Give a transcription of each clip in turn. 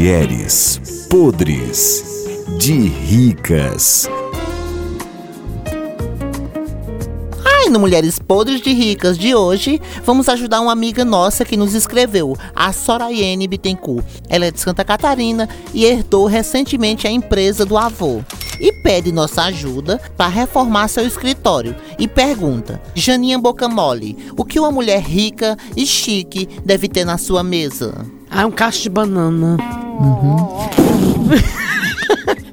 Mulheres podres de ricas. Ai, no Mulheres Podres de Ricas de hoje, vamos ajudar uma amiga nossa que nos escreveu, a Sorayene Bittencourt. Ela é de Santa Catarina e herdou recentemente a empresa do avô. E pede nossa ajuda para reformar seu escritório. E pergunta: Janinha Boca Mole, o que uma mulher rica e chique deve ter na sua mesa? Ah, um cacho de banana.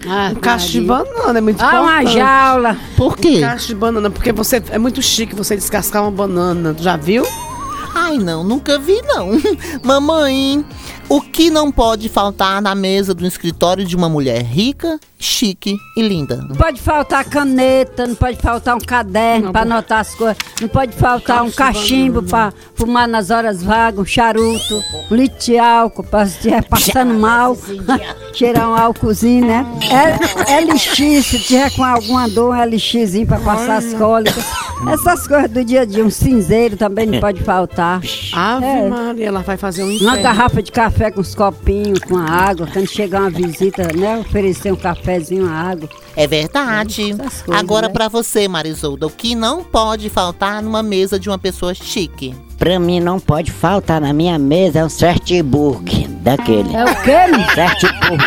Ah, Um cacho de banana é muito Ah, uma importante. jaula. Por quê? Um cacho de banana, porque você é muito chique você descascar uma banana. Tu Já viu? Ai, não, nunca vi não. Mamãe, o que não pode faltar na mesa do escritório de uma mulher rica, chique e linda? Não pode faltar caneta, não pode faltar um caderno pode- anotar as coisas, não pode faltar um cachimbo pra fumar nas horas vagas, um charuto, um litro de álcool pra se estiver passando mal, cheirar um álcoolzinho, né? É, LX, se tiver com alguma dor, um LXzinho pra passar as cólicas. Essas coisas do dia a dia, um cinzeiro também não pode faltar. Ave É. Maria, ela vai fazer um Uma inferno. garrafa de café com os copinhos, com água, quando chegar uma visita, né? Oferecer um cafezinho, uma água. É verdade. Coisas, Agora né? pra você, Marisolda, o que não pode faltar numa mesa de uma pessoa chique? Pra mim não pode faltar na minha mesa é um Certburg daquele. É o quê? Certburg.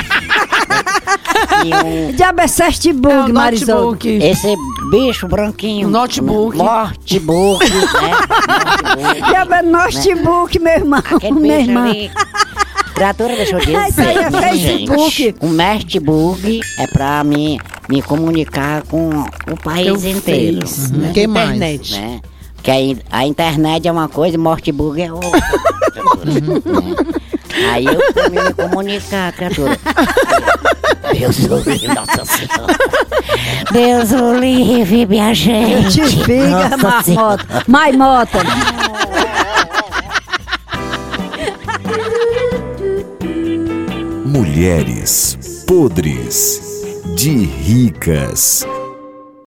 Que diabo é É Certburg, o Marisol? esse bicho branquinho. Notebook. Notebook, né? Notebook. Diabo é notebook, meu irmão. Aquele Meu bicho irmão. ali. Criatura, deixa eu dizer. Isso aí é Facebook. gente. O Notebook é pra mim me comunicar com o país Teu inteiro. Face, Uhum. né? Que mais? Internet. né? Que a, a internet é uma coisa e Mortburg é outra. né? Aí eu pra mim me comunicar, criatura. Deus o livre, Nossa Senhora. Deus o livre, minha gente. Te Senhora. marmota. Maimota. Mulheres podres de ricas.